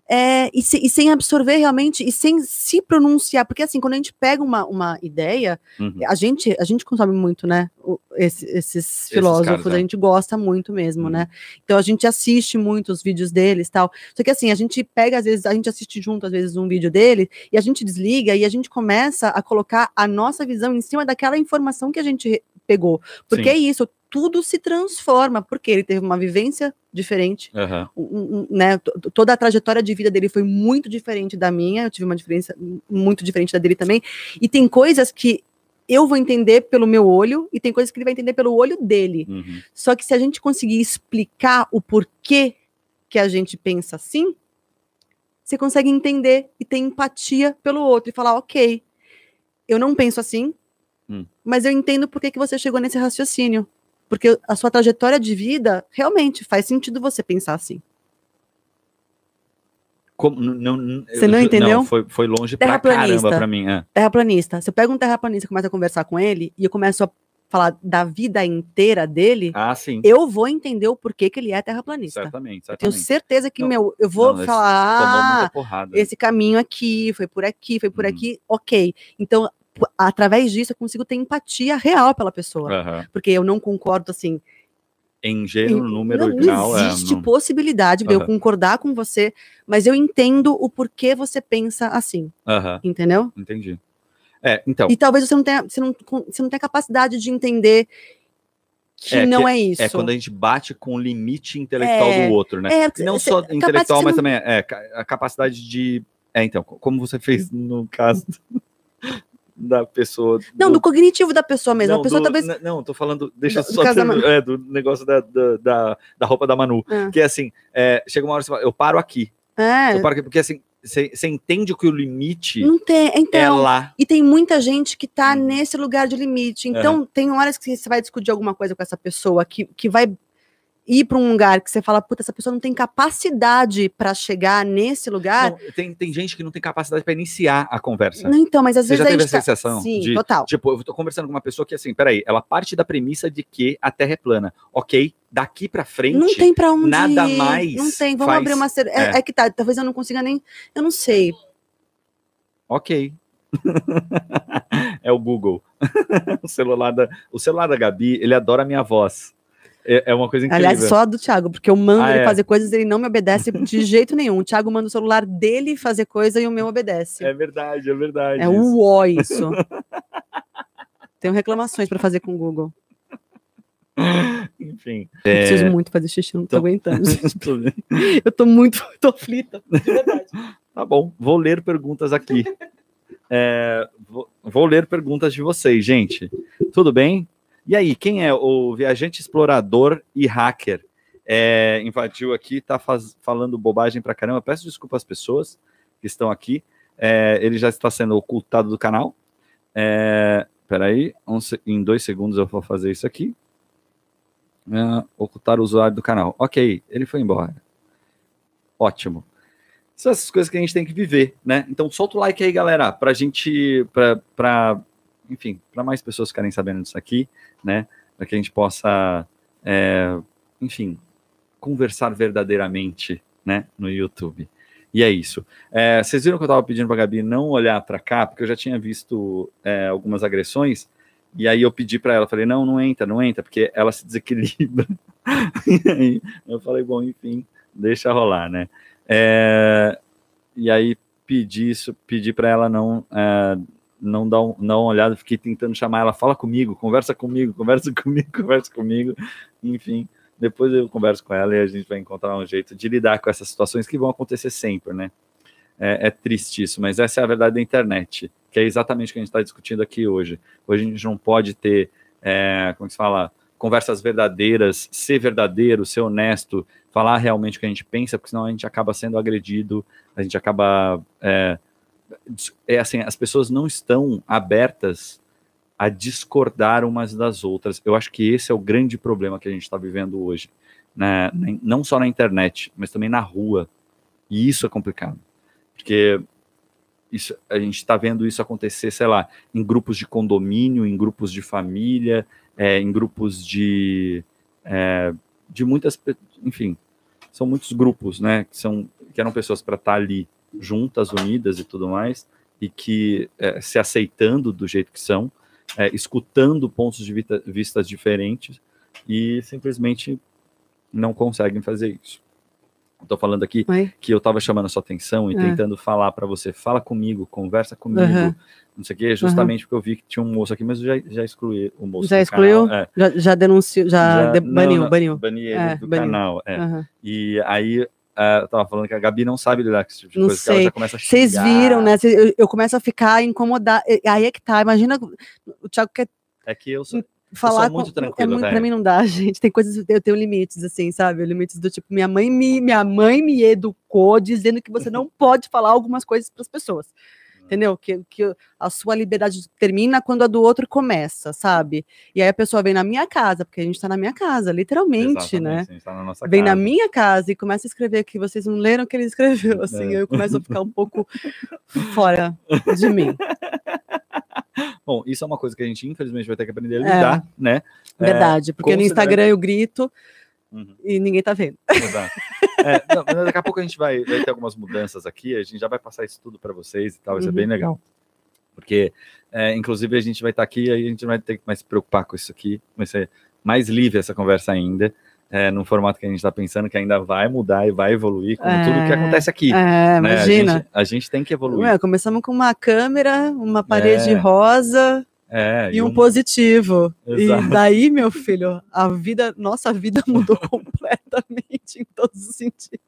É, e, se- e sem absorver realmente, e sem se pronunciar, porque assim, quando a gente pega uma, uma ideia, Uhum. a gente, a gente consome muito, né? o- esse- esses filósofos, caras, é. a gente gosta muito mesmo, Uhum. né? Então a gente assiste muito os vídeos deles tal. Só que assim, a gente pega, às vezes, a gente assiste junto, às vezes, um vídeo dele, e a gente desliga e a gente começa a colocar a nossa visão em cima daquela informação que a gente pegou. Porque Sim. é isso, tudo se transforma, porque ele teve uma vivência diferente Aham. um- um- né, to- toda a trajetória de vida dele foi muito diferente da minha, eu tive uma diferença muito diferente da dele também, e tem coisas que eu vou entender pelo meu olho, e tem coisas que ele vai entender pelo olho dele. Uhum. Só que se a gente conseguir explicar o porquê que a gente pensa assim, você consegue entender e ter empatia pelo outro, e falar, ok, eu não penso assim, Hum. mas eu entendo por que, que você chegou nesse raciocínio. Porque a sua trajetória de vida realmente faz sentido você pensar assim. Como, não, não, Você não entendeu? foi, foi longe pra caramba pra mim. É. terraplanista. Se eu pego um terraplanista e começo a conversar com ele e eu começo a falar da vida inteira dele, Ah, sim. eu vou entender o porquê que ele é terraplanista. Certamente, Eu tenho certamente. certeza que, Não, meu, eu vou não, falar, ah, muita porrada. esse caminho aqui, foi por aqui, foi por Uhum. aqui, ok. Então, através disso, eu consigo ter empatia real pela pessoa. Aham. Porque eu não concordo, assim, Em gênero, Não- número não, original. não é, existe não- possibilidade de eu concordar com você, mas eu entendo o porquê você pensa assim, Aham, entendeu? entendi. É, então, E talvez você não tenha, você não, você não tenha capacidade de entender que É, que- não é isso. é quando a gente bate com o limite intelectual É, do outro, né? É, não cê- só intelectual, que mas você também é, a capacidade de. É, então, co- como você fez no caso da pessoa. Não, do cognitivo da pessoa mesmo. Não, a pessoa do- talvez. n- Não, tô falando. Deixa Do- do só Manu. é, do negócio da, da, da, da roupa da Manu. Ah. Que é assim: é, chega uma hora você fala, eu paro aqui. É, Eu paro aqui, porque assim, você entende que o limite não tem. é Então. lá. E tem muita gente que tá Uhum. nesse lugar de limite. Então, tem horas que você vai discutir alguma coisa com essa pessoa que, que vai ir para um lugar que você fala, puta, essa pessoa não tem capacidade para chegar nesse lugar. Não, tem, tem gente que não tem capacidade para iniciar a conversa. Não, então, mas às Você vezes já a teve gente essa tá- sensação Sim, de- total. Tipo, eu tô conversando com uma pessoa que, assim, peraí, ela parte da premissa de que a Terra é plana. Ok, daqui pra frente. Não tem pra onde nada ir. mais Não tem. Vamos faz- abrir uma. É, é. é que tá. Talvez eu não consiga nem. Eu não sei. Ok. é o Google. o, celular da, o celular da Gabi, ele adora a minha voz. É, é uma coisa incrível. Aliás, só a do Thiago, porque eu mando Ah, ele é. fazer coisas ele não me obedece de jeito nenhum. O Thiago manda o celular dele fazer coisa e o meu obedece. É verdade, é verdade. É o ó isso. Tenho reclamações pra fazer com o Google. Enfim. Eu É, preciso muito fazer xixi, não tô Então- aguentando. bem. Eu tô muito, tô aflita, de verdade. Tá bom, vou ler perguntas aqui. É, vou, vou ler perguntas de vocês, gente. Tudo bem? E aí, quem é o viajante explorador e hacker? É, invadiu aqui, tá faz- falando bobagem pra caramba. Peço desculpa às pessoas que estão aqui. É, ele já está sendo ocultado do canal. É, peraí, um em dois segundos eu vou fazer isso aqui. É, ocultar o usuário do canal. Ok, ele foi embora. Ótimo são essas coisas que a gente tem que viver, né? Então solta o like aí, galera, pra gente, pra, pra enfim, para mais pessoas ficarem sabendo disso aqui, né? Para que a gente possa, é, enfim, conversar verdadeiramente né, no YouTube. E é isso. É, vocês viram que eu estava pedindo para Gabi não olhar para cá, porque eu já tinha visto é, algumas agressões, e aí eu pedi para ela, falei, não, não entra, não entra, porque ela se desequilibra. e aí eu falei, bom, enfim, deixa rolar, né? É, e aí pedi isso, pedi para ela não é, não dar, um, não uma olhada, fiquei tentando chamar ela, fala comigo, conversa comigo, conversa comigo, conversa comigo, enfim, depois eu converso com ela e a gente vai encontrar um jeito de lidar com essas situações que vão acontecer sempre, né? É, é triste isso, mas essa é a verdade da internet, que é exatamente o que a gente está discutindo aqui hoje. Hoje a gente não pode ter, é, como se fala, conversas verdadeiras, ser verdadeiro, ser honesto, falar realmente o que a gente pensa, porque senão a gente acaba sendo agredido, a gente acaba. É, é assim, as pessoas não estão abertas a discordar umas das outras. Eu acho que esse é o grande problema que a gente está vivendo hoje. Né? Não só na internet, mas também na rua. E isso é complicado. Porque isso, a gente está vendo isso acontecer, sei lá, em grupos de condomínio, em grupos de família, é, em grupos de, é, de muitas, enfim, são muitos grupos, né, que são que eram pessoas para estar tá ali juntas, unidas e tudo mais, e que é, se aceitando do jeito que são, é, escutando pontos de vista, vistas diferentes e simplesmente não conseguem fazer isso. Estou falando aqui Oi? que eu estava chamando a sua atenção e é. tentando falar para você, fala comigo, conversa comigo, uhum. não sei o quê, justamente uhum. porque eu vi que tinha um moço aqui, mas eu já, já excluí o moço. Já excluiu? É. Já, já denunciou, já, já baniu, não, baniu. Bani ele é, do baniu. canal. É. Uhum. E aí uh, eu tava falando que a Gabi não sabe lidar com esse tipo de não coisa, sei. ela já começa a xingar. Vocês viram, né? Eu, eu, começo a ficar incomodada. Aí é que tá, imagina o Thiago quer. É que eu sou falar muito com, tranquilo, é muito, pra mim não dá, gente. Tem coisas eu tenho limites assim, sabe? Limites do tipo minha mãe me minha mãe me educou dizendo que você não pode falar algumas coisas para as pessoas. Entendeu? Que, que a sua liberdade termina quando a do outro começa, sabe? E aí a pessoa vem na minha casa, porque a gente tá na minha casa, literalmente, né? Exatamente, né? Tá na vem casa. na minha casa e começa a escrever que vocês não leram o que ele escreveu, assim, é. eu começo a ficar um pouco fora de mim. Bom, isso é uma coisa que a gente infelizmente vai ter que aprender a lidar, é, né? Verdade, é, porque no Instagram eu grito uhum. e ninguém tá vendo. Exato. É, não, daqui a pouco a gente vai, vai, ter algumas mudanças aqui, a gente já vai passar isso tudo para vocês e tal, ser uhum. bem legal. Porque, é, inclusive, a gente vai estar tá aqui e a gente vai ter que mais se preocupar com isso aqui, vai ser mais livre essa conversa ainda é, num formato que a gente está pensando que ainda vai mudar e vai evoluir, como é, tudo que acontece aqui. É, né? imagina. A gente, a gente, tem que evoluir. Ué, começamos com uma câmera, uma parede é. rosa é, e, um, um positivo. Exato. E daí, meu filho, a vida, nossa vida mudou completamente em todos os sentidos.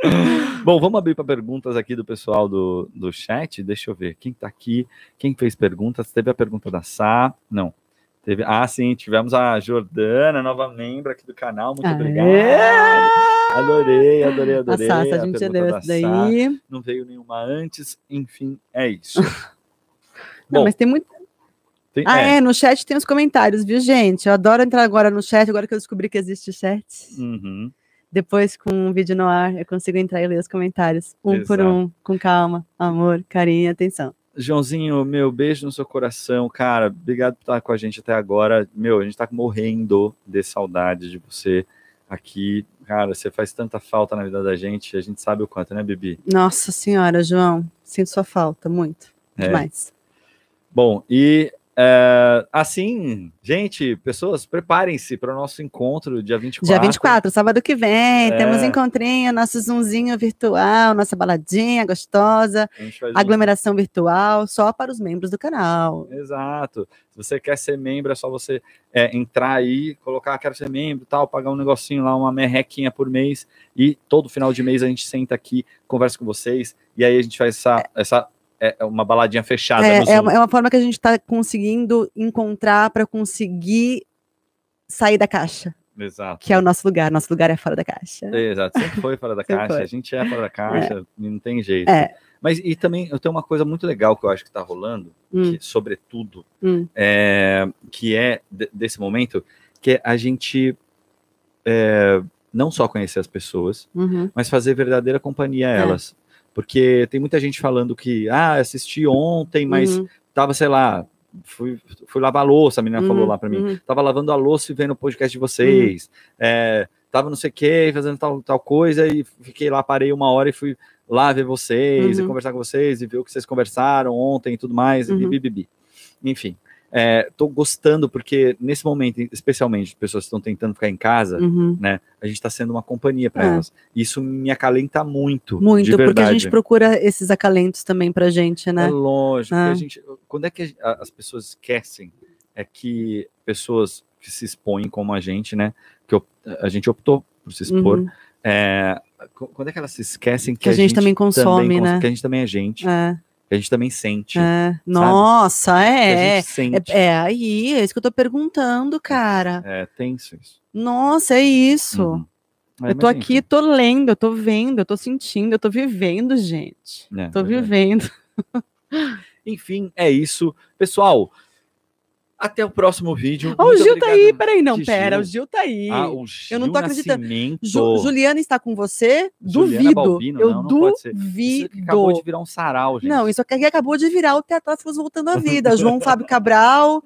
Bom, vamos abrir para perguntas aqui do pessoal do, do chat. Deixa eu ver quem está aqui, quem fez perguntas. Teve a pergunta da Sá. Não, Teve, ah, sim, tivemos a Jordana, nova membro aqui do canal. Muito Aê! obrigado. Adorei, adorei, adorei. A Sassa, a gente já deu essa daí. Não veio nenhuma antes, enfim, é isso. Não, Bom, mas tem muito. Tem, ah, é. é. no chat tem os comentários, viu, gente? Eu adoro entrar agora no chat, agora que eu descobri que existe chat. Uhum. Depois, com o vídeo no ar, eu consigo entrar e ler os comentários, um Exato. por um, com calma, amor, carinho e atenção. Joãozinho, meu beijo no seu coração, cara. Obrigado por estar com a gente até agora. Meu, a gente tá morrendo de saudade de você aqui. Cara, você faz tanta falta na vida da gente, a gente sabe o quanto, né, Bibi? Nossa senhora, João, sinto sua falta muito. É. Demais. Bom, e é, assim, gente, pessoas, preparem-se para o nosso encontro dia 24. Dia 24, sábado que vem. É. Temos encontrinho, nosso zoomzinho virtual, nossa baladinha gostosa, aglomeração virtual, só para os membros do canal. Exato. Se você quer ser membro, é só você é, entrar aí, colocar, quero ser membro tal, pagar um negocinho lá, uma merrequinha por mês, e todo final de mês a gente senta aqui, conversa com vocês, e aí a gente faz essa, essa é, é uma baladinha fechada. É, é, uma, é uma forma que a gente está conseguindo encontrar para conseguir sair da caixa. Exato. Que é o nosso lugar. Nosso lugar é fora da caixa. Exato. Sempre foi fora da caixa. Foi. A gente é fora da caixa. É. Não tem jeito. É. Mas e também eu tenho uma coisa muito legal que eu acho que está rolando, hum. que, sobretudo, hum. é, que é desse momento, que é a gente é, não só conhecer as pessoas, uhum. mas fazer verdadeira companhia a é. elas. Porque tem muita gente falando que, ah, assisti ontem, mas uhum. tava, sei lá, fui, fui lavar a louça, a menina uhum, falou lá para mim. Uhum. Tava lavando a louça e vendo o podcast de vocês. Uhum. É, tava não sei o que, fazendo tal, tal coisa, e fiquei lá, parei uma hora e fui lá ver vocês, Uhum. e conversar com vocês, e ver o que vocês conversaram ontem e tudo mais, e Uhum. bibibi. Enfim, é, tô gostando, porque nesse momento, especialmente, pessoas que estão tentando ficar em casa, Uhum. a gente está sendo uma companhia para É. elas. Isso me acalenta muito. Muito, porque a gente procura esses acalentos também pra gente, É né? lógico. É. porque A gente, quando é que a- as pessoas esquecem é que pessoas que se expõem como a gente, né? Que a gente optou por se expor. Uhum. é, qu- quando é que elas se esquecem que, Que a gente também consome, cons- né? Que a gente também é gente, É, que a gente também sente. é. Nossa, é. gente sente. É, é aí, é isso que eu tô perguntando, cara. É tenso isso. Nossa, é isso. Uhum. É, Eu tô aqui, enfim, tô lendo, eu tô vendo, eu tô sentindo, eu tô vivendo, gente. né, Tô verdade. vivendo. Enfim, é isso. Pessoal, até o próximo vídeo. Ó, o Gil tá aí, peraí, não, Que pera, Gil? o Gil tá aí. Ah, o Eu não Gil tô acreditando. Ju- Juliana está com você? Juliana Duvido. Balbino, eu não, não. Isso duvido. que acabou de virar um sarau, gente. Não, isso aqui acabou de virar o Teatrófilos voltando à vida. João Fábio Cabral,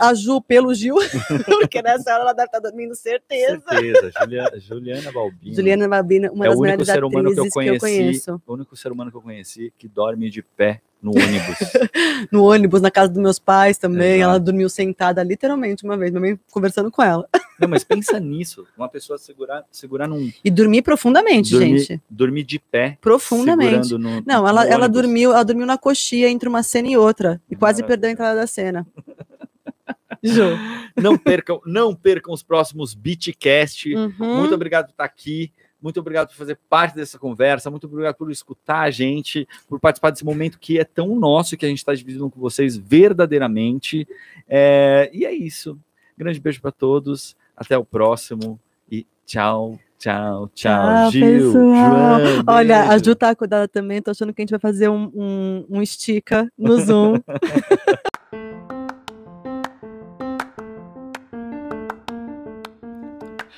a Ju pelo Gil, porque nessa hora ela deve estar dormindo, certeza. Certeza. Juliana, Juliana Balbino. Juliana Babina, uma é das melhores humano que eu atrizes que eu, conheço. o único ser humano que eu conheci que dorme de pé no ônibus. No ônibus, na casa dos meus pais também. Exato. Ela dormiu sentada literalmente uma vez, minha mãe conversando com ela. não, mas pensa nisso. Uma pessoa segurar, segurar num. E dormi profundamente, dormir, gente. dormir de pé. Profundamente. no- Não, ela, ela dormiu, ela dormiu na coxia entre uma cena e outra. E quase Maravilha. perdeu a entrada da cena. Ju. Não percam, não percam os próximos Beatcast. Uhum. Muito obrigado por estar aqui. Muito obrigado por fazer parte dessa conversa. Muito obrigado por escutar a gente, por participar desse momento que é tão nosso que a gente está dividindo com vocês verdadeiramente. É, e é isso. Grande beijo para todos. Até o próximo. E tchau, tchau, tchau. Tchau, Gil, Olha, a. Ju tá acordada também. Tô achando que a gente vai fazer um, um, um estica no Zoom.